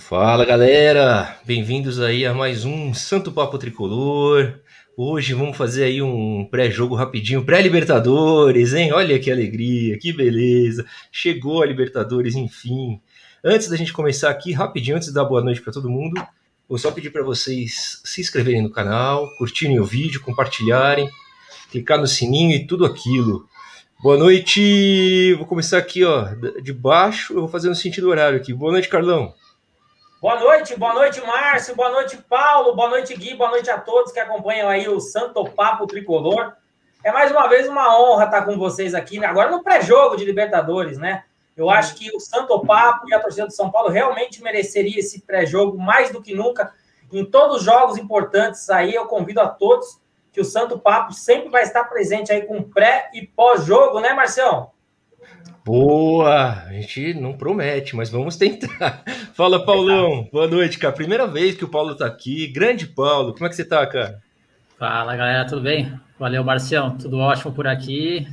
Fala galera, bem-vindos aí a mais um Santo Papo Tricolor. Hoje vamos fazer aí um pré-jogo rapidinho, pré-Libertadores, hein? Olha que alegria, que beleza. Chegou a Libertadores, enfim. Antes da gente começar aqui, rapidinho, antes de dar boa noite para todo mundo, vou só pedir para vocês se inscreverem no canal, curtirem o vídeo, compartilharem, clicar no sininho e tudo aquilo. Boa noite, vou começar aqui, ó, de baixo, eu vou fazer no sentido horário aqui. Boa noite, Carlão. Boa noite, boa noite, Márcio, boa noite, Paulo, boa noite, Gui, boa noite a todos que acompanham aí o Santo Papo Tricolor. É mais uma vez uma honra estar com vocês aqui, né? agora no pré-jogo de Libertadores, né? Eu acho que o Santo Papo e a torcida do São Paulo realmente mereceria esse pré-jogo mais do que nunca. Em todos os jogos importantes aí, eu convido a todos que o Santo Papo sempre vai estar presente aí com pré e pós-jogo, né, Marcião? Boa! A gente não promete, mas vamos tentar. Fala, Paulão. Boa noite, cara. Primeira vez que o Paulo tá aqui. Grande Paulo. Como é que você tá, cara? Fala, galera. Tudo bem? Valeu, Marcião. Tudo ótimo por aqui.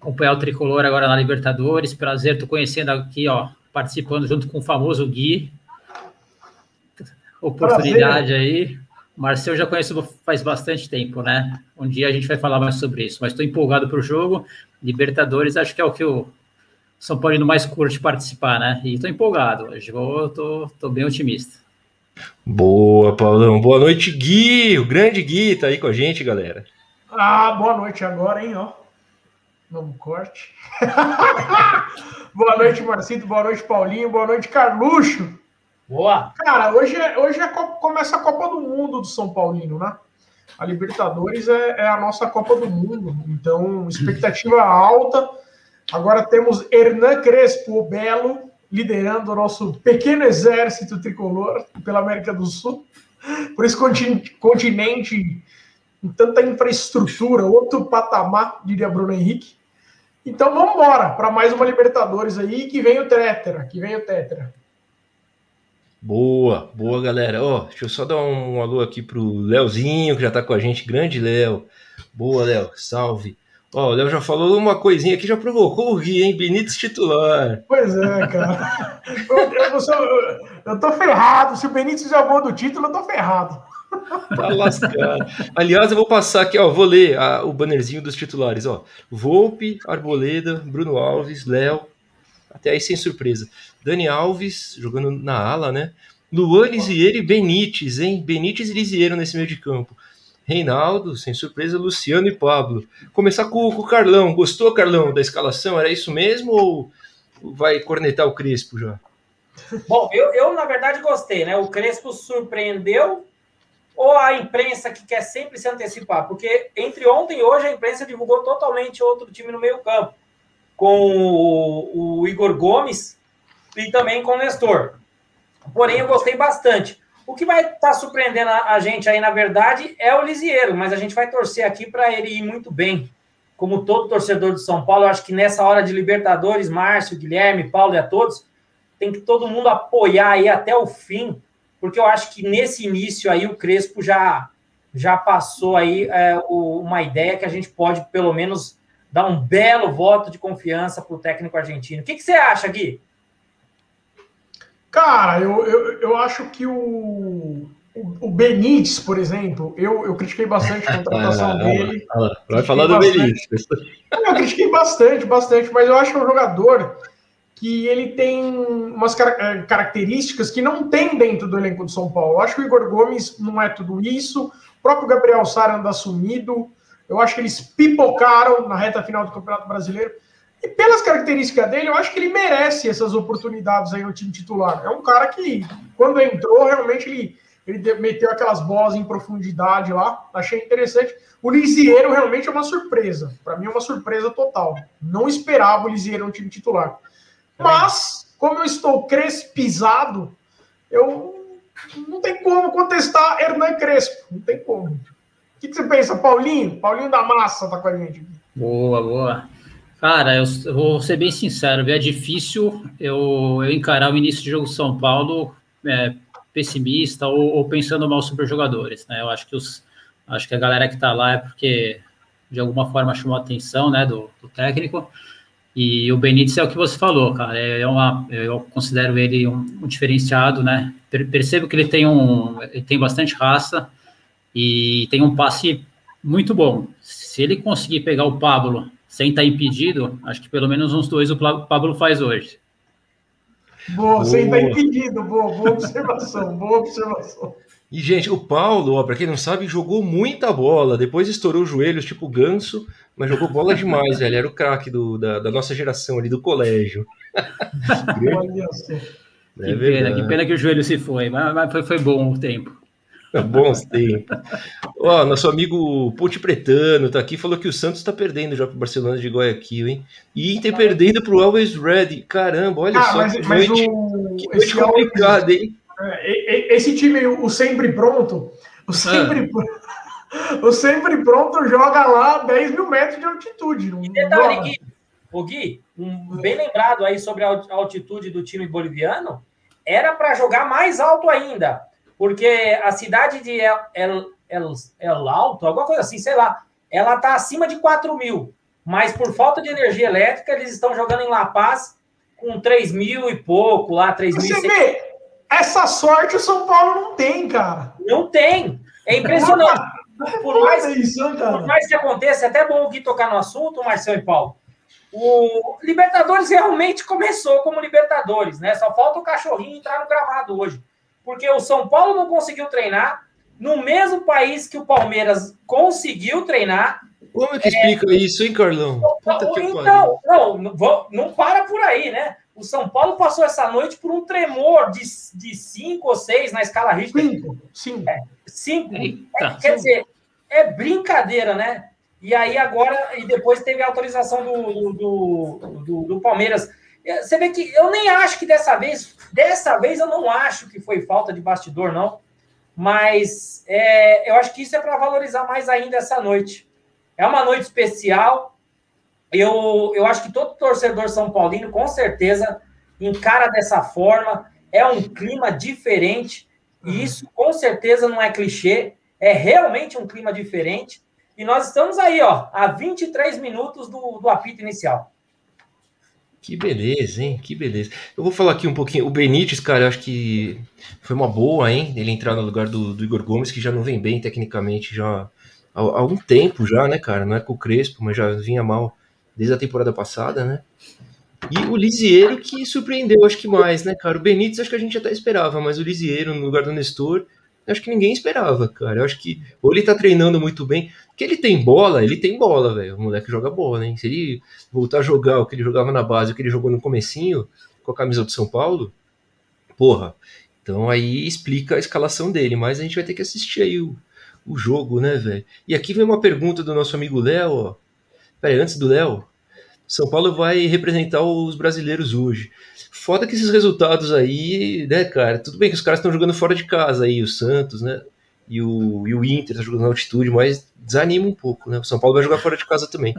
Acompanhar o Tricolor agora na Libertadores. Prazer, tô conhecendo aqui, ó, participando junto com o famoso Gui. Oportunidade Prazer. aí. Marcel eu já conheço faz bastante tempo, né? Um dia a gente vai falar mais sobre isso, mas estou empolgado para o jogo. Libertadores, acho que é o que o São Paulo mais curte participar, né? E estou empolgado. Hoje eu tô, tô bem otimista. Boa, Paulão. Boa noite, Gui. O grande Gui tá aí com a gente, galera. Ah, boa noite agora, hein, ó. Vamos corte. boa noite, Marcito. Boa noite, Paulinho. Boa noite, Carluxo. Boa! Cara, hoje, é, hoje é começa a Copa do Mundo do São Paulino, né? A Libertadores é, é, a nossa Copa do Mundo, então expectativa alta. Agora temos Hernan Crespo, o Belo, liderando o nosso pequeno exército tricolor pela América do Sul. Por esse continente com tanta infraestrutura, outro patamar, diria Bruno Henrique. Então vamos embora para mais uma Libertadores aí, que vem o Tetra, que vem o Tetra. Boa, boa galera. Ó, oh, deixa eu só dar um, alô aqui pro Leozinho, que já tá com a gente. Grande Léo. Boa, Léo. Salve. Ó, oh, o Léo já falou uma coisinha aqui, já provocou o Gui, hein? Benítez titular. Pois é, cara. eu, eu, sou, eu, tô ferrado. Se o Benítez já do título, eu tô ferrado. Tá lascado. Aliás, eu vou passar aqui, ó. Vou ler a, o bannerzinho dos titulares, ó. Volpe, Arboleda, Bruno Alves, Léo. Até aí sem surpresa. Dani Alves, jogando na ala, né? Luan Lisieiro e Benítez, hein? Benítez e Lisieiro nesse meio de campo. Reinaldo, sem surpresa, Luciano e Pablo. Começar com, com, o Carlão. Gostou, Carlão, da escalação? Era isso mesmo ou vai cornetar o Crespo já? Bom, eu, eu na verdade gostei, né? O Crespo surpreendeu ou a imprensa que quer sempre se antecipar? Porque entre ontem e hoje a imprensa divulgou totalmente outro time no meio campo. Com o, o Igor Gomes, e também com o Nestor. Porém, eu gostei bastante. O que vai estar tá surpreendendo a, gente aí, na verdade, é o Lisieiro, mas a gente vai torcer aqui para ele ir muito bem. Como todo torcedor de São Paulo, eu acho que nessa hora de Libertadores, Márcio, Guilherme, Paulo e a todos, tem que todo mundo apoiar aí até o fim, porque eu acho que nesse início aí o Crespo já já passou aí é, o, uma ideia que a gente pode pelo menos dar um belo voto de confiança para o técnico argentino. O que, que você acha, Gui? Cara, eu, eu, eu acho que o, o, Benítez, por exemplo, eu, eu critiquei bastante a contratação ah, dele. Ah, vai falar do Benítez. Eu critiquei bastante, bastante, mas eu acho que é um jogador que ele tem umas car eh, características que não tem dentro do elenco do São Paulo. Eu acho que o Igor Gomes não é tudo isso. O próprio Gabriel Sara anda sumido. Eu acho que eles pipocaram na reta final do Campeonato Brasileiro. E pelas características dele, eu acho que ele merece essas oportunidades aí no time titular. É um cara que, quando entrou, realmente ele, ele meteu aquelas bolas em profundidade lá. Achei interessante. O Lisieiro realmente é uma surpresa. Para mim é uma surpresa total. Não esperava o Lisieiro no time titular. Mas, como eu estou crespizado, eu não tem como contestar Hernan Crespo. Não tem como. Que, que você pensa, Paulinho? Paulinho da Massa tá com a gente. Boa, boa. Cara, eu, vou ser bem sincero, é difícil eu, eu encarar o início de jogo São Paulo é, pessimista ou, ou, pensando mal sobre os jogadores, né? Eu acho que os, acho que a galera que tá lá é porque de alguma forma chamou a atenção, né, do, do técnico. E o Benítez é o que você falou, cara. É uma, eu considero ele um, um diferenciado, né? percebo que ele tem um, ele tem bastante raça e tem um passe muito bom. Se ele conseguir pegar o Pablo sem estar impedido, acho que pelo menos uns dois o Pablo faz hoje. Boa, sem estar impedido, boa, boa observação, boa observação. E, gente, o Paulo, para quem não sabe, jogou muita bola. Depois estourou os joelhos, tipo ganso, mas jogou bola demais, velho. Era o craque da, da nossa geração ali, do colégio. É que, pena, que pena que o joelho se foi, mas, mas foi, foi bom o tempo. Bons tempos. Ó, nosso amigo Ponte Pretano tá aqui, falou que o Santos tá perdendo já pro Barcelona de Guayaquil, hein? E Inter perdendo pro Always Ready. Caramba, olha ah, só mas, que mas noite, o... que noite complicada, hein? É, esse time, o sempre pronto, o sempre, ah. o sempre pronto joga lá 10 mil metros de altitude. E detalhe, Gui, o Gui, um, bem lembrado aí sobre a altitude do time boliviano, era para jogar mais alto ainda, porque a cidade de El, El, El, El Alto, alguma coisa assim, sei lá, ela está acima de 4 mil, mas por falta de energia elétrica, eles estão jogando em La Paz com 3 mil e pouco lá, 3 mil. Você vê, essa sorte o São Paulo não tem, cara. Não tem. É impressionante. Por mais, por mais que aconteça, é até bom o Gui tocar no assunto, Marcelo e Paulo. O Libertadores realmente começou como Libertadores, né? Só falta o cachorrinho entrar no gramado hoje. Porque o São Paulo não conseguiu treinar no mesmo país que o Palmeiras conseguiu treinar. Como é que é... explica isso, hein, Carlão? Puta então, não, não, não para por aí, né? O São Paulo passou essa noite por um tremor de, de cinco ou seis na escala Richter. Cinco. Cinco. É, cinco. É, quer dizer, é brincadeira, né? E aí agora, e depois teve a autorização do, do, do, do, Palmeiras. Você vê que eu nem acho que dessa vez, dessa vez eu não acho que foi falta de bastidor, não. Mas é, eu acho que isso é para valorizar mais ainda essa noite. É uma noite especial, eu, eu acho que todo torcedor São Paulino, com certeza, encara dessa forma. É um clima diferente. E uhum. isso, com certeza, não é clichê. É realmente um clima diferente. E nós estamos aí, ó, a 23 minutos do, do apito inicial. Que beleza, hein? Que beleza. Eu vou falar aqui um pouquinho. O Benítez, cara, eu acho que foi uma boa, hein? Ele entrar no lugar do, do Igor Gomes, que já não vem bem tecnicamente já há, há algum tempo já, né, cara? Não é com o Crespo, mas já vinha mal desde a temporada passada, né? E o Lisieiro que surpreendeu, acho que mais, né, cara? O Benítez acho que a gente até esperava, mas o Lisieiro no lugar do Nestor, acho que ninguém esperava, cara. Eu acho que ou ele tá treinando muito bem, que ele tem bola, ele tem bola, velho. O moleque joga bola, hein? Se ele voltar a jogar o que ele jogava na base, o que ele jogou no comecinho, com a camisa do São Paulo, porra. Então aí explica a escalação dele, mas a gente vai ter que assistir aí o, o jogo, né, velho? E aqui vem uma pergunta do nosso amigo Léo, ó. Peraí, antes do Léo, São Paulo vai representar os brasileiros hoje. Foda que esses resultados aí, né, cara? Tudo bem que os caras estão jogando fora de casa aí, o Santos, né? E o, e o Inter tá jogando na altitude, mas desanima um pouco, né? O São Paulo vai jogar fora de casa também.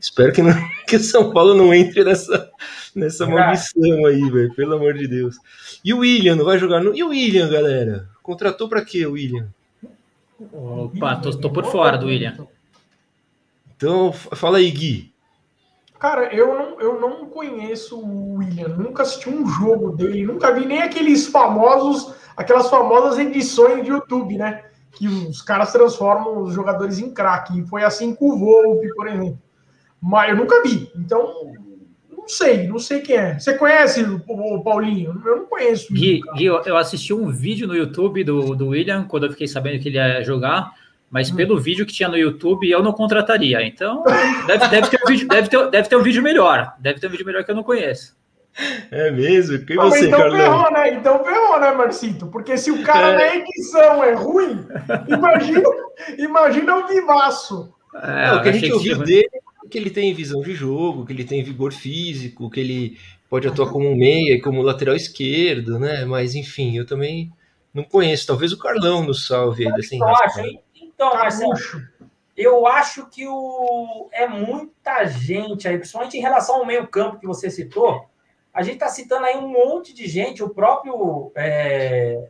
Espero que, não, que o São Paulo não entre nessa, nessa maldição aí, velho. Pelo amor de Deus. E o William não vai jogar? No... E o William, galera? Contratou para quê, o William? Opa, tô, tô por fora do William. Então, fala aí, Gui. Cara, eu não, eu não conheço o William, nunca assisti um jogo dele, nunca vi nem aqueles famosos, aquelas famosas edições de YouTube, né? Que os caras transformam os jogadores em craque. Foi assim com o Volpe, por exemplo. Mas eu nunca vi. Então, não sei, não sei quem é. Você conhece o, Paulinho? Eu não conheço. Gui, Gui, eu assisti um vídeo no YouTube do, do William, quando eu fiquei sabendo que ele ia jogar mas hum. pelo vídeo que tinha no YouTube eu não contrataria. Então, deve, deve, ter, um vídeo, deve, ter, deve ter um vídeo melhor. Deve ter um vídeo melhor que eu não conheço. É mesmo? Quem você, então Carlão? Ferrou, né? Então ferrou, né, Marcito? Porque se o cara é. na edição é ruim, imagina, imagina o vivaço. É, não, o que a gente ouviu que... dele é que ele tem visão de jogo, que ele tem vigor físico, que ele pode atuar como um meia e como lateral esquerdo, né? Mas enfim, eu também não conheço. Talvez o Carlão nos salve aí dessa acho, hein? Então, Marcelo, eu acho que o... é muita gente aí, principalmente em relação ao meio-campo que você citou. A gente está citando aí um monte de gente, o próprio. É...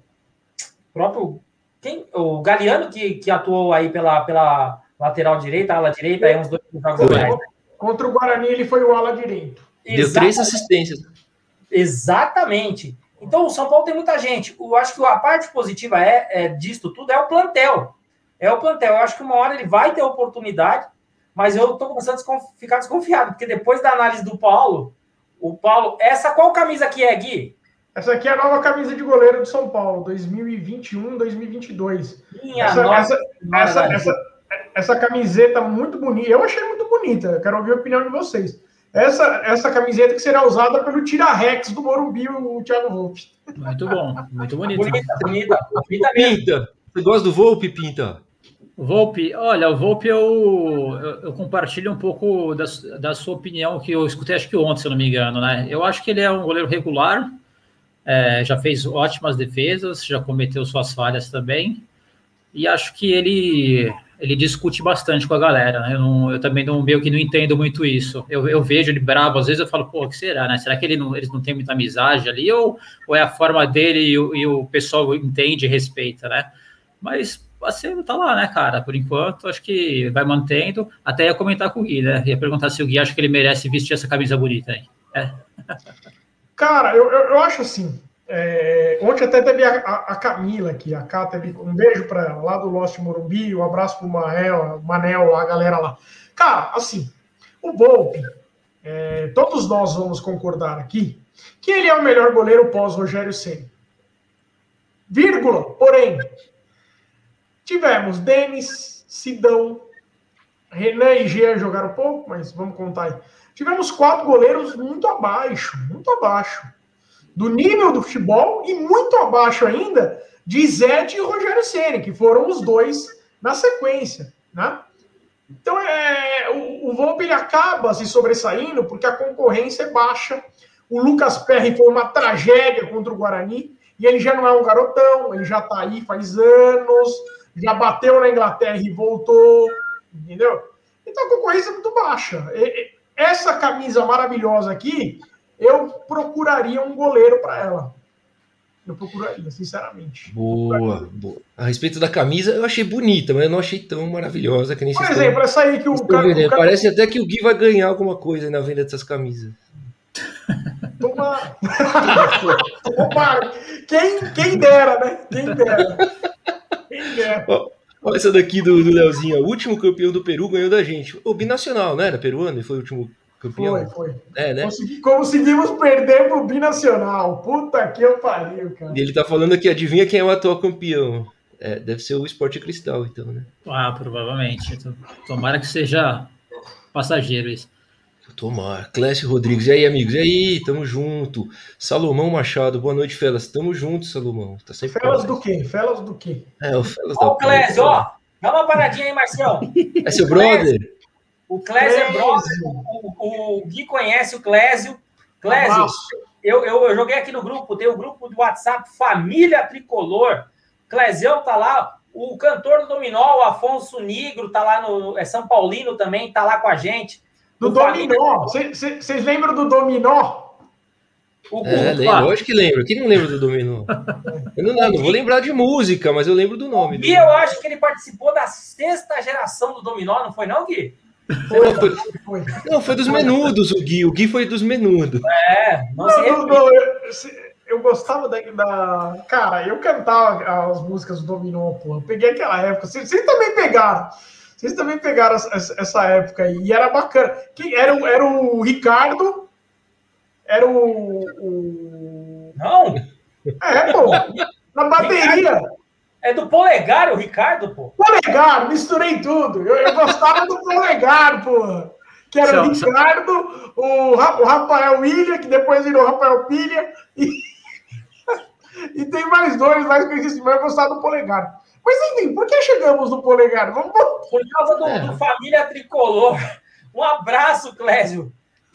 próprio quem? O Galeano, que, que atuou aí pela, pela lateral direita, ala direita, aí uns dois jogos atrás. Contra o Guarani, ele foi o ala direito. Deu três assistências. Exatamente. Então, o São Paulo tem muita gente. Eu acho que a parte positiva é, é disto tudo é o plantel. É o plantel. Eu acho que uma hora ele vai ter oportunidade, mas eu estou começando a ficar desconfiado, porque depois da análise do Paulo, o Paulo. Essa qual camisa aqui é, Gui? Essa aqui é a nova camisa de goleiro do São Paulo, 2021, 2022. Minha essa, nossa, essa, essa, essa, essa, camiseta muito bonita. Eu achei muito bonita. Quero ouvir a opinião de vocês. Essa, essa camiseta que será usada pelo Tira-Rex do Morumbi, o Thiago Volpe. Muito bom, muito bonito. Bonita, bonita, bonita Pinta, você gosta do Volpe, Pinta? Volpe, olha, o Volpe eu, eu, eu, compartilho um pouco da, da sua opinião que eu escutei acho que ontem, se eu não me engano, né? Eu acho que ele é um goleiro regular, é, já fez ótimas defesas, já cometeu suas falhas também, e acho que ele ele discute bastante com a galera. Né? Eu, não, eu, também não meio que não entendo muito isso. Eu, eu, vejo ele bravo, às vezes eu falo, pô, o que será, né? Será que ele não, eles não têm muita amizade ali? Ou, ou é a forma dele e, e o pessoal entende e respeita, né? Mas assim, tá lá, né, cara? Por enquanto, acho que vai mantendo. Até ia comentar com o Gui, né? Ia perguntar se o Gui acha que ele merece vestir essa camisa bonita aí. É. Cara, eu, eu, eu acho assim. É, ontem até teve a, a, Camila aqui, a teve um beijo para ela, lá do Lost Morumbi, um abraço pro Manel, Manel, a galera lá. Cara, assim, o Volpe, é, todos nós vamos concordar aqui que ele é o melhor goleiro pós Rogério Ceni. Vírgula, porém, tivemos Denis, Sidão, Renan e Jean jogaram pouco, mas vamos contar aí. Tivemos quatro goleiros muito abaixo, muito abaixo do nível do futebol e muito abaixo ainda de Zé e Rogério Ceni, que foram os dois na sequência, né? Então é, o, o Volpe ele acaba se sobressaindo porque a concorrência é baixa. O Lucas Perry foi uma tragédia contra o Guarani e ele já não é um garotão, ele já está aí faz anos, já bateu na Inglaterra e voltou, entendeu? Então a concorrência é muito baixa. Essa camisa maravilhosa aqui eu procuraria um goleiro para ela. Eu procuraria, sinceramente. Boa, boa. A respeito da camisa, eu achei bonita, mas eu não achei tão maravilhosa que nem Por exemplo, estão, essa aí que o cara, o cara, Parece até que o Gui vai ganhar alguma coisa na venda dessas camisas. Toma. Toma. Quem, quem dera, né? Quem dera. Olha essa daqui do, do Leozinho. O último campeão do Peru ganhou da gente. O binacional, não era? Peruano? E foi o último Campeão? Foi, foi. É, né? Consegui, conseguimos perder pro Binacional. Puta que eu pariu, cara. E ele tá falando aqui, adivinha quem é o atual campeão? É, deve ser o Esporte Cristal, então, né? Ah, provavelmente. Tomara que seja passageiro isso. Tomara. Clécio Rodrigues. E aí, amigos? E aí, tamo junto. Salomão Machado. Boa noite, Felas. Tamo junto, Salomão. Tá sempre Felas do quê? Felas do quê? É, o Felas ó, da Ó, Clécio, ó. Dá uma paradinha aí, Marcelo. É seu brother? O Clésio é brother, o, o, Gui conhece o Clésio. Clésio, eu, eu, eu, joguei aqui no grupo, tem o um grupo do WhatsApp Família Tricolor. Clésião tá lá, o cantor do Dominó, o Afonso Nigro, tá lá no. É São Paulino também, tá lá com a gente. Do Dominó. Vocês lembram do Dominó? O, é, lembro, lógico que lembro. Quem não lembra do Dominó? Eu não, não, vou lembrar de música, mas eu lembro do nome. E eu acho que ele participou da sexta geração do Dominó, não foi não, Gui? Não foi, não, foi dos menudos o Gui. O Gui foi dos menudos. É, não, não, não eu, eu, gostava da, da, Cara, eu cantava as músicas do Dominó, pô. Eu peguei aquela época. Vocês, vocês também pegaram. Vocês também pegaram essa, essa, época aí. E era bacana. Quem, era, era o Ricardo. Era o. o... Não! É, pô. Na bateria. É do polegar o Ricardo, pô. Polegar, misturei tudo. Eu, eu gostava do polegar, pô. Que era o Ricardo, o, o Rafael William, que depois virou Rafael Pilha. E, e tem mais dois mais conhecidos, mas eu gostava do polegar. Mas enfim, por que chegamos no polegar? Vamos... Por causa do, é. do Família Tricolor. Um abraço, Clésio.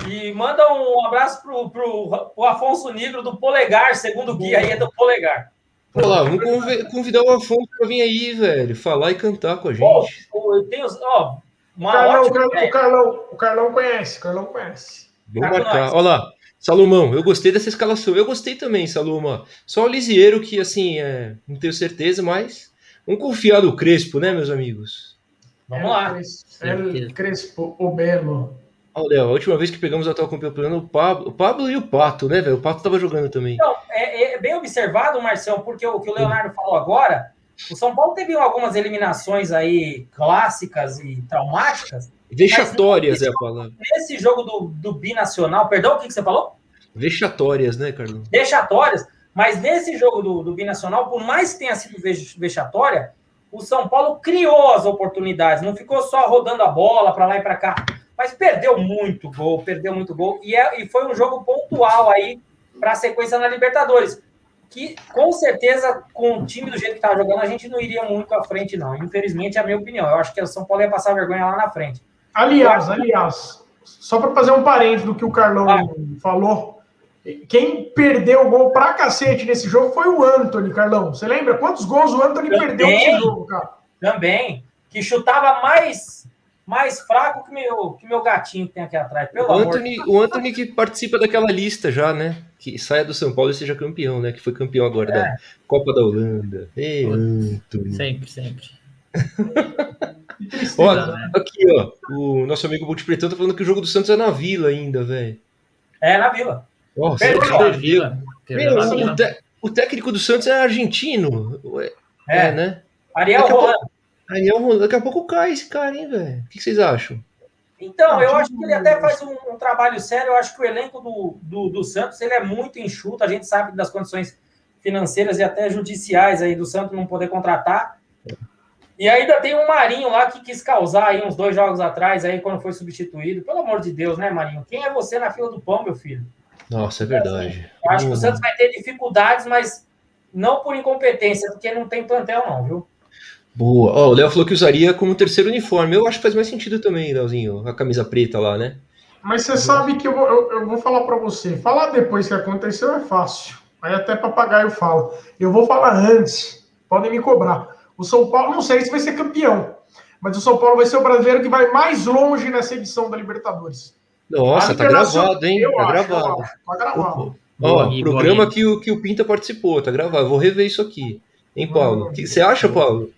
E manda um abraço pro, pro, pro Afonso Negro do Polegar, segundo o guia aí é do Polegar. Olha lá, vamos convidar o Afonso para vir aí, velho, falar e cantar com a gente. Pô, eu tenho, ó, uma Carlão, ótima o, Carlão, o Carlão conhece, o Carlão conhece. Vamos marcar. Olha lá, Salomão, eu gostei dessa escalação. Eu gostei também, Salomão. Só o Lisieiro que, assim, é, não tenho certeza, mas vamos confiar no Crespo, né, meus amigos? Vamos lá. El Crespo, o Belo. Olha, a última vez que pegamos a atual campeão, o Pablo, o Pablo e o Pato, né, velho? O Pato tava jogando também. Então, é, é bem observado, Marcelo, porque o que o Leonardo falou agora, o São Paulo teve algumas eliminações aí clássicas e traumáticas. Vexatórias é a palavra. Nesse jogo do, do binacional, perdão, o que, que você falou? Vexatórias, né, Carlos? Vexatórias, mas nesse jogo do, do binacional, por mais que tenha sido vexatória, o São Paulo criou as oportunidades, não ficou só rodando a bola para lá e para cá mas perdeu muito gol, perdeu muito gol, e, é, e foi um jogo pontual aí para a sequência na Libertadores. Que com certeza, com o time do jeito que estava jogando, a gente não iria muito à frente, não. Infelizmente, é a minha opinião. Eu acho que o São Paulo ia passar vergonha lá na frente. Aliás, aliás, só para fazer um parênteses do que o Carlão ah. falou, quem perdeu o gol pra cacete nesse jogo foi o Anthony, Carlão. Você lembra quantos gols o Anthony Também. perdeu nesse jogo, cara? Também. Que chutava mais mais fraco que meu, que meu gatinho que tem aqui atrás. Pelo o Anthony, o Anthony que participa daquela lista já, né? Que saia do São Paulo e seja campeão, né? Que foi campeão agora é. da Copa da Holanda. Ei, Anthony. Sempre, sempre. ó, né? aqui, ó. O nosso amigo Multipretão tá falando que o jogo do Santos é na Vila ainda, velho. É, na Vila. Nossa, é na Vila. Meu, o, te, o, técnico do Santos é argentino. É, é né? Ariel Rolando. Ariel, daqui a pouco cai esse cara, hein, velho? O que vocês acham? Então, eu acho que ele até faz um, um, trabalho sério. Eu acho que o elenco do, do, do, Santos ele é muito enxuto. A gente sabe das condições financeiras e até judiciais aí do Santos não poder contratar. E ainda tem um Marinho lá que quis causar aí uns dois jogos atrás, aí quando foi substituído. Pelo amor de Deus, né, Marinho? Quem é você na fila do pão, meu filho? Nossa, é verdade. Eu acho que o Santos vai ter dificuldades, mas não por incompetência, porque não tem plantel, não, viu? Boa. Ó, o Léo falou que usaria como terceiro uniforme. Eu acho que faz mais sentido também, Léozinho, a camisa preta lá, né? Mas você sabe que eu vou, eu, eu vou falar para você. Falar depois que aconteceu é fácil. Aí até papagaio fala. Eu vou falar antes. Podem me cobrar. O São Paulo, não sei se vai ser campeão, mas o São Paulo vai ser o brasileiro que vai mais longe nessa edição da Libertadores. Nossa, tá gravado, hein? Tá acho, gravado. Tá gravado. Ó, o programa que o, que o Pinta participou, tá gravado. Eu vou rever isso aqui. Hein, Paulo? O que você acha, Paulo?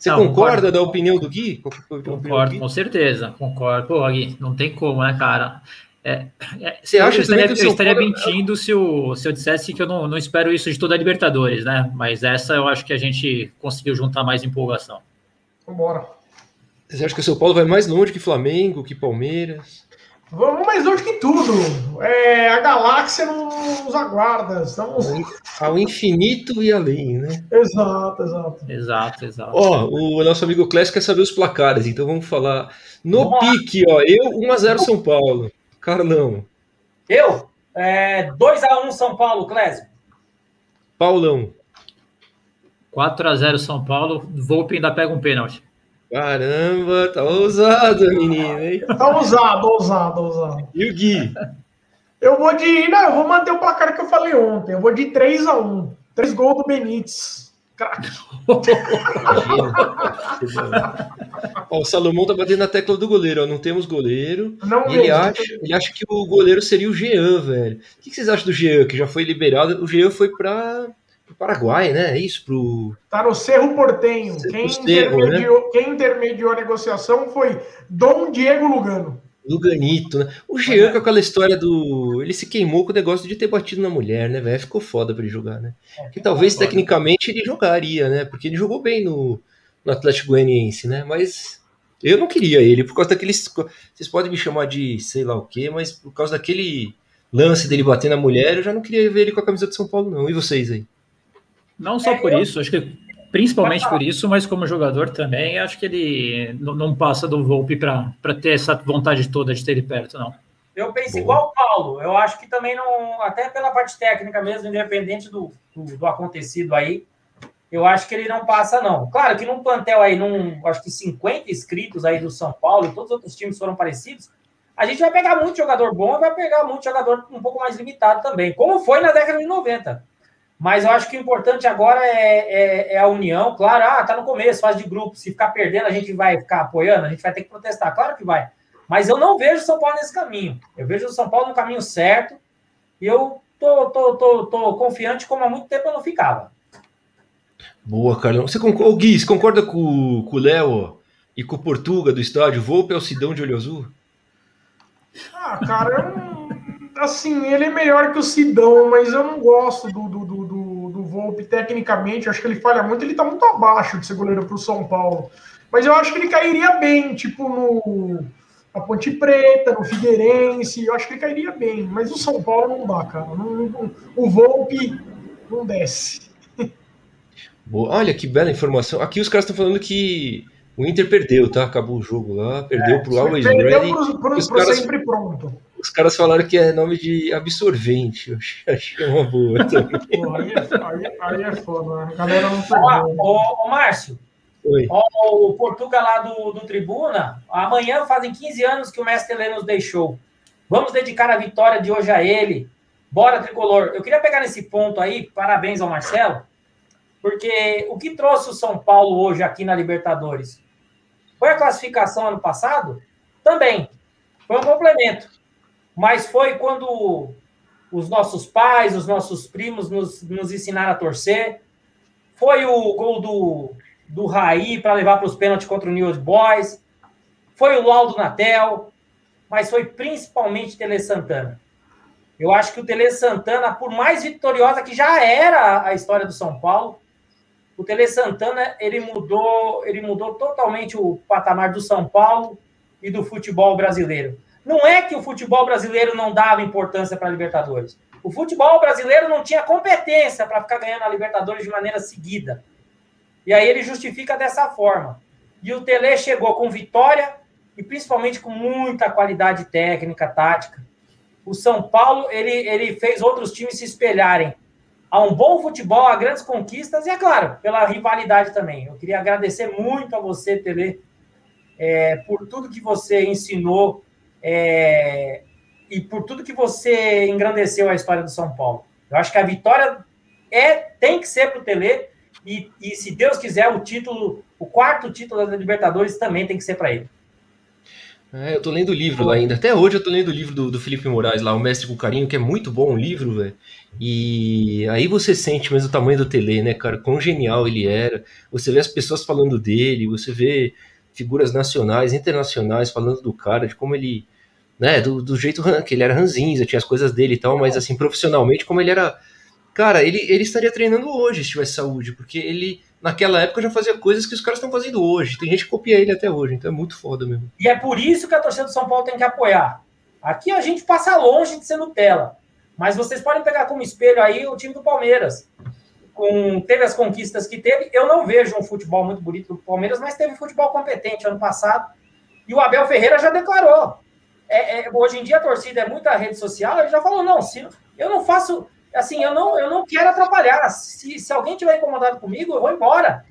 Você não, concorda concordo. da opinião do Gui? Concordo, com certeza, concordo. Pô, Gui, não tem como, né, cara? É, é, você acha eu estaria, que eu estaria mentindo se eu, se eu dissesse que eu não, não espero isso de toda a Libertadores, né? Mas essa eu acho que a gente conseguiu juntar mais empolgação. Vambora. Você acha que o São Paulo vai mais longe que Flamengo, que Palmeiras? Vamos mais longe que tudo. É, a galáxia nos aguarda. Estamos... Ao infinito e além, né? Exato, exato. Exato, exato. Ó, o nosso amigo Clécio quer saber os placares, então vamos falar. No vamos pique, ó, eu 1x0 São Paulo. Carlão. Eu? É, 2x1 São Paulo, Clésio. Paulão. 4x0 São Paulo. Volpe ainda pega um pênalti. Caramba, tá ousado, menino, hein? Tá ousado, ousado, ousado. E o Gui? Eu vou de. Não, eu vou manter o placar que eu falei ontem. Eu vou de 3x1. 3 gols do Benítez. Crack. ó, o Salomão tá batendo na tecla do goleiro, ó. Não temos goleiro. Não ele, acha, ele acha que o goleiro seria o Jean, velho. O que vocês acham do Jean, que já foi liberado? O Jean foi pra Paraguai, né? É isso, pro. Tá no Cerro Portenho. Quem, Cerro, intermediou, né? quem intermediou a negociação foi Dom Diego Lugano. Luganito, né? O Jean é. com aquela história do. Ele se queimou com o negócio de ter batido na mulher, né, velho? Ficou foda pra ele jogar, né? É, que talvez foda. tecnicamente ele jogaria, né? Porque ele jogou bem no, no Atlético Goianiense, né? Mas eu não queria ele, por causa daqueles. Vocês podem me chamar de sei lá o quê, mas por causa daquele lance dele bater na mulher, eu já não queria ver ele com a camisa de São Paulo, não. E vocês aí? Não só por isso, acho que principalmente por isso, mas como jogador também, acho que ele não passa do Volpe para ter essa vontade toda de ter ele perto, não. Eu penso Boa. igual o Paulo. Eu acho que também não, até pela parte técnica mesmo, independente do, do, do, acontecido aí, eu acho que ele não passa, não. Claro que num plantel aí, num, acho que 50 inscritos aí do São Paulo, e todos os outros times foram parecidos, a gente vai pegar muito jogador bom e vai pegar muito jogador um pouco mais limitado também, como foi na década de 90. Mas eu acho que o importante agora é, é, é, a união. Claro, ah, tá no começo, fase de grupo. Se ficar perdendo, a gente vai ficar apoiando, a gente vai ter que protestar. Claro que vai. Mas eu não vejo o São Paulo nesse caminho. Eu vejo o São Paulo no caminho certo. E eu tô, tô, tô, tô confiante como há muito tempo eu não ficava. Boa, Carlão. Você concorda, Gui, você concorda com, com o Léo e com o Portuga do estádio? Vou para o Sidão de Olho Azul? Ah, cara, eu, assim, ele é melhor que o Sidão, mas eu não gosto do, do, do, do, do Volpe tecnicamente. acho que ele falha muito. Ele tá muito abaixo de ser goleiro pro São Paulo. Mas eu acho que ele cairia bem, tipo, no a Ponte Preta, no Figueirense, eu acho que ele cairia bem, mas o São Paulo não dá, cara. Não, não, o Volpe não desce. Boa. Olha que bela informação. Aqui os caras estão falando que o Inter perdeu, tá? Acabou o jogo lá, perdeu é, pro Always Ready. Pro, pro, os pro caras, sempre pronto. Os caras falaram que é nome de absorvente. Eu achei uma boa também. Pô, aí, é, aí, aí é foda, né? A galera não tá. Ô, ô, Márcio, Oi. O Portugal lá do, do Tribuna, amanhã fazem 15 anos que o mestre Heleno nos deixou. Vamos dedicar a vitória de hoje a ele. Bora, tricolor. Eu queria pegar nesse ponto aí, parabéns ao Marcelo, porque o que trouxe o São Paulo hoje aqui na Libertadores? Foi a classificação ano passado? Também. Foi um complemento. Mas foi quando os nossos pais, os nossos primos nos, nos ensinaram a torcer. Foi o gol do do Raí para levar para os pênaltis contra o New York Boys. Foi o Laudo Natel, mas foi principalmente Tele Santana. Eu acho que o Tele Santana, por mais vitoriosa que já era a história do São Paulo, o Tele Santana ele mudou, ele mudou totalmente o patamar do São Paulo e do futebol brasileiro. Não é que o futebol brasileiro não dava importância para a Libertadores. O futebol brasileiro não tinha competência para ficar ganhando a Libertadores de maneira seguida. E aí ele justifica dessa forma. E o Tele chegou com vitória e principalmente com muita qualidade técnica, tática. O São Paulo, ele, ele fez outros times se espelharem a um bom futebol, a grandes conquistas e, é claro, pela rivalidade também. Eu queria agradecer muito a você, Tele, é, por tudo que você ensinou é, e por tudo que você engrandeceu a história do São Paulo. Eu acho que a vitória é tem que ser para o Tele e, e se Deus quiser, o título, o quarto título da Libertadores também tem que ser para ele. É, eu tô lendo o livro lá ainda. Até hoje eu tô lendo o livro do, do Felipe Moraes lá, O Mestre com Carinho, que é muito bom o livro, velho. E aí você sente mesmo o tamanho do Tele, né, cara? Quão genial ele era. Você vê as pessoas falando dele, você vê figuras nacionais, internacionais falando do cara, de como ele. Né, do, do jeito que ele era ranzinza, tinha as coisas dele e tal, mas assim, profissionalmente, como ele era Cara, ele, ele estaria treinando hoje se tivesse saúde, porque ele, naquela época, já fazia coisas que os caras estão fazendo hoje. Tem gente que copia ele até hoje, então é muito foda mesmo. E é por isso que a torcida do São Paulo tem que apoiar. Aqui a gente passa longe de ser Nutella. Mas vocês podem pegar como espelho aí o time do Palmeiras. Com, teve as conquistas que teve. Eu não vejo um futebol muito bonito do Palmeiras, mas teve futebol competente ano passado. E o Abel Ferreira já declarou. É, é, hoje em dia a torcida é muita rede social, ele já falou: não, se, eu não faço assim, eu não, eu não quero atrapalhar. Se, se alguém tiver incomodado comigo, eu vou embora.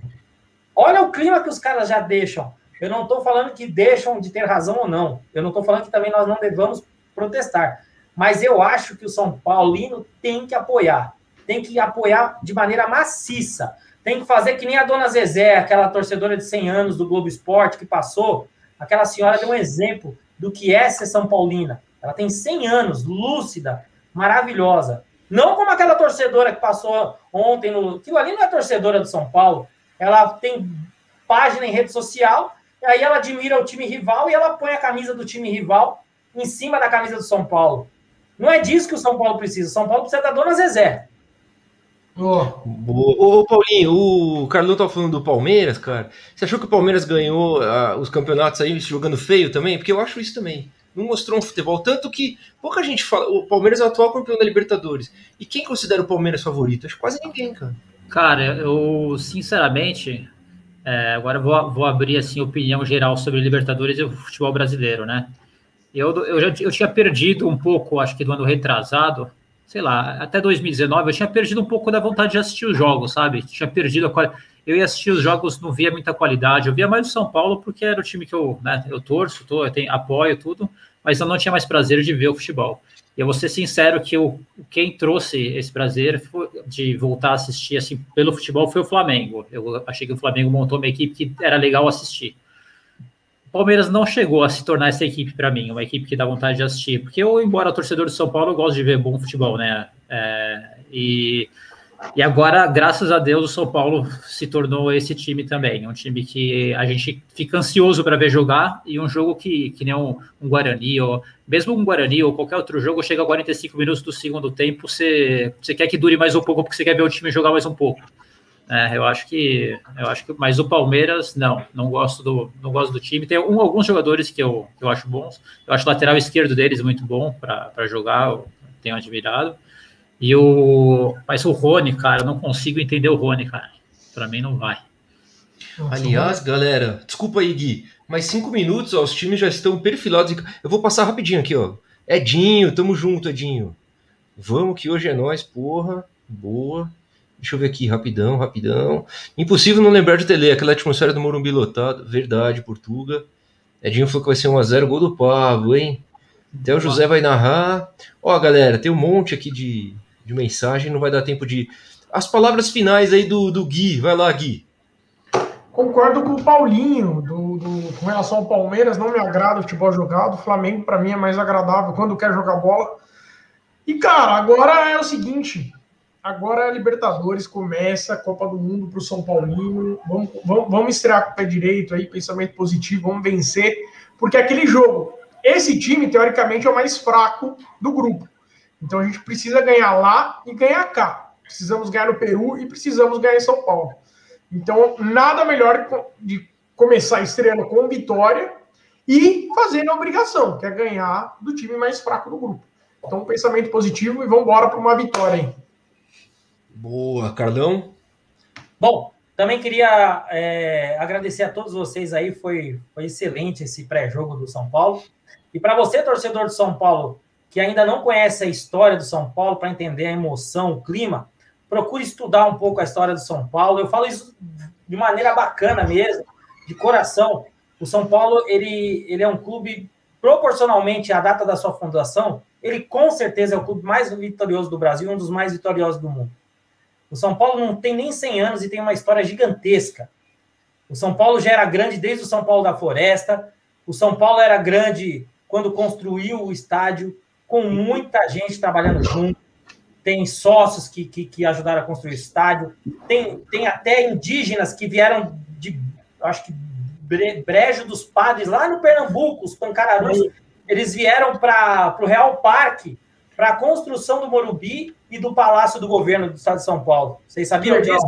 Olha o clima que os caras já deixam. Eu não estou falando que deixam de ter razão ou não. Eu não estou falando que também nós não devamos protestar. Mas eu acho que o São Paulino tem que apoiar. Tem que apoiar de maneira maciça. Tem que fazer que nem a dona Zezé, aquela torcedora de 100 anos do Globo Esporte que passou. Aquela senhora deu um exemplo do que é ser São Paulina. Ela tem 100 anos, lúcida, maravilhosa. Não como aquela torcedora que passou ontem no. Aquilo ali não é torcedora do São Paulo. Ela tem página em rede social, e aí ela admira o time rival e ela põe a camisa do time rival em cima da camisa do São Paulo. Não é disso que o São Paulo precisa. O São Paulo precisa da dona Zezé. Oh. Ô, Paulinho, o Carlão tá falando do Palmeiras, cara. Você achou que o Palmeiras ganhou uh, os campeonatos aí jogando feio também? Porque eu acho isso também não mostrou um futebol. Tanto que pouca gente fala. O Palmeiras é o atual campeão da Libertadores. E quem considera o Palmeiras favorito? Acho que quase ninguém, cara. Cara, eu sinceramente. É, agora vou, vou abrir assim opinião geral sobre Libertadores e o futebol brasileiro, né? Eu, eu, já, eu tinha perdido um pouco, acho que do ano retrasado, sei lá, até 2019, eu tinha perdido um pouco da vontade de assistir os jogos, sabe? Tinha perdido a qualidade. Eu ia assistir os jogos, não via muita qualidade. Eu via mais o São Paulo porque era o time que eu, né, eu torço, tô, eu tenho, apoio tudo mas eu não tinha mais prazer de ver o futebol. E eu vou ser sincero que eu, quem trouxe esse prazer de voltar a assistir assim pelo futebol foi o Flamengo. Eu achei que o Flamengo montou uma equipe que era legal assistir. Palmeiras não chegou a se tornar essa equipe para mim, uma equipe que dá vontade de assistir, porque eu, embora torcedor de São Paulo, eu gosto de ver bom futebol, né? É, e E agora, graças a Deus, o São Paulo se tornou esse time também. Um time que a gente fica ansioso para ver jogar e um jogo que, que nem um, um, Guarani, ou mesmo um Guarani ou qualquer outro jogo, chega a 45 minutos do segundo tempo, você, você quer que dure mais um pouco porque você quer ver o time jogar mais um pouco. É, eu acho que eu acho que mas o Palmeiras não não gosto do não gosto do time tem um, alguns jogadores que eu, que eu acho bons eu acho o lateral esquerdo deles muito bom para jogar eu tenho admirado e o. Mas o Rony, cara, eu não consigo entender o Rony, cara. Pra mim não vai. Aliás, galera, desculpa aí, Gui, mas cinco minutos, ó, os times já estão perfilados. Eu vou passar rapidinho aqui, ó. Edinho, tamo junto, Edinho. Vamos que hoje é nós, porra. Boa. Deixa eu ver aqui, rapidão, rapidão. Impossível não lembrar de Tele, aquela atmosfera do Morumbi lotado. Verdade, Portuga. Edinho falou que vai ser 1x0 gol do Pablo, hein? Até o José vai narrar. Ó, galera, tem um monte aqui de, de mensagem, não vai dar tempo de. As palavras finais aí do, do Gui, vai lá, Gui. Concordo com o Paulinho, do, do, com relação ao Palmeiras, não me agrada o futebol jogado. O Flamengo, para mim, é mais agradável quando quer jogar bola. E, cara, agora é o seguinte: agora a Libertadores começa, a Copa do Mundo para o São Paulino. Vamos, vamos, vamos estrear com o pé direito aí, pensamento positivo, vamos vencer, porque aquele jogo, esse time, teoricamente, é o mais fraco do grupo. Então a gente precisa ganhar lá e ganhar cá. Precisamos ganhar no Peru e precisamos ganhar em São Paulo. Então, nada melhor de começar estreando com vitória e fazer a obrigação, que é ganhar do time mais fraco do grupo. Então, pensamento positivo e vamos embora para uma vitória aí. Boa, Carlão. Bom, também queria é, agradecer a todos vocês aí, foi, foi excelente esse pré-jogo do São Paulo. E para você, torcedor do São Paulo, que ainda não conhece a história do São Paulo para entender a emoção, o clima, procure estudar um pouco a história do São Paulo. Eu falo isso de maneira bacana mesmo, de coração. O São Paulo, ele, ele é um clube, proporcionalmente à data da sua fundação, ele com certeza é o clube mais vitorioso do Brasil, um dos mais vitoriosos do mundo. O São Paulo não tem nem 100 anos e tem uma história gigantesca. O São Paulo já era grande desde o São Paulo da Floresta. O São Paulo era grande quando construiu o estádio com muita gente trabalhando junto. Tem sócios que, que, que ajudaram a construir o estádio. Tem, tem até indígenas que vieram de, acho que, Brejo dos Padres, lá no Pernambuco, os pancararus. Eles vieram para o Real Parque para a construção do Morumbi e do Palácio do Governo do Estado de São Paulo. Vocês sabiam disso?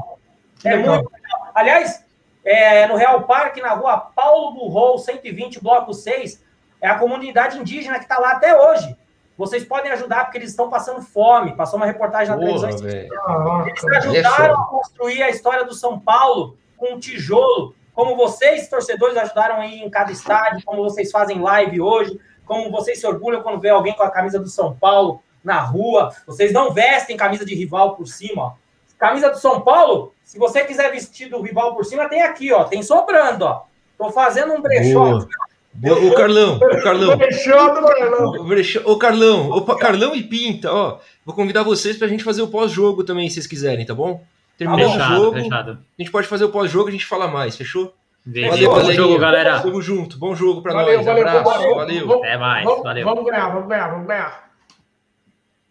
É muito legal. Aliás, é, no Real Parque, na rua Paulo Burrou, 120, bloco 6, é a comunidade indígena que está lá até hoje. Vocês podem ajudar porque eles estão passando fome. Passou uma reportagem na Porra, televisão. Eles ajudaram a construir a história do São Paulo com um tijolo, como vocês, torcedores, ajudaram aí em cada estádio, como vocês fazem live hoje, como vocês se orgulham quando vê alguém com a camisa do São Paulo na rua. Vocês não vestem camisa de rival por cima, ó. Camisa do São Paulo, se você quiser vestir do rival por cima, tem aqui, ó. Tem sobrando, ó. Tô fazendo um brechó. Aqui, o Carlão, o Carlão. O Carlão, o Carlão e Pinta, ó. Vou convidar vocês pra gente fazer o pós-jogo também, se vocês quiserem, tá bom? Terminando tá o jogo, fechado. a gente pode fazer o pós-jogo e a gente fala mais, fechou? Valeu, bom jogo, galera. Tamo junto, bom jogo pra valeu, nós. Valeu, Abraço, valeu. valeu. Até mais, vamos, valeu. Vamos ganhar, vamos ganhar, vamos ganhar.